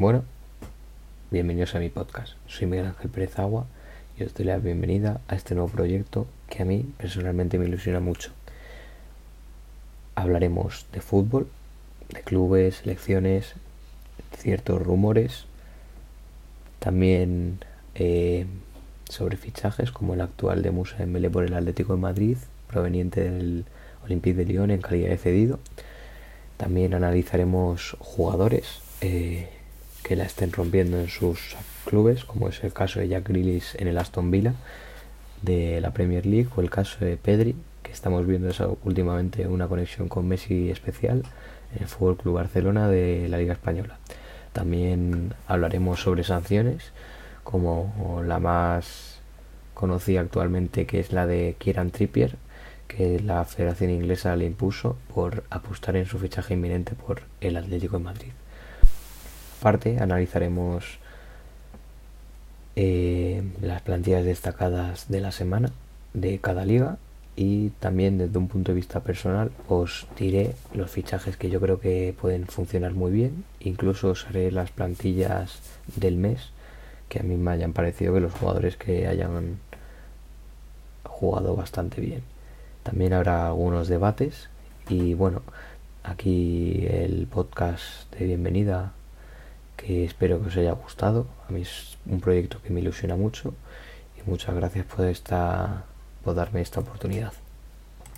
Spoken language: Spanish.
Bueno, bienvenidos a mi podcast. Soy Miguel Ángel Pérez Agua y os doy la bienvenida a este nuevo proyecto que a mí personalmente me ilusiona mucho. Hablaremos de fútbol, de clubes, selecciones, ciertos rumores, también eh, sobre fichajes como el actual de Musa Dembélé por el Atlético de Madrid, proveniente del Olympique de Lyon en calidad de cedido. También analizaremos jugadores eh, que la estén rompiendo en sus clubes, como es el caso de Jack Grealish en el Aston Villa de la Premier League o el caso de Pedri, que estamos viendo eso últimamente una conexión con Messi especial en el Fútbol Club Barcelona de la Liga Española. También hablaremos sobre sanciones, como la más conocida actualmente, que es la de Kieran Trippier, que la Federación Inglesa le impuso por apostar en su fichaje inminente por el Atlético de Madrid parte analizaremos eh, las plantillas destacadas de la semana de cada liga y también desde un punto de vista personal os diré los fichajes que yo creo que pueden funcionar muy bien. Incluso os haré las plantillas del mes que a mí me hayan parecido que los jugadores que hayan jugado bastante bien. También habrá algunos debates y bueno aquí el podcast de bienvenida que espero que os haya gustado. A mí es un proyecto que me ilusiona mucho y muchas gracias por, esta, por darme esta oportunidad.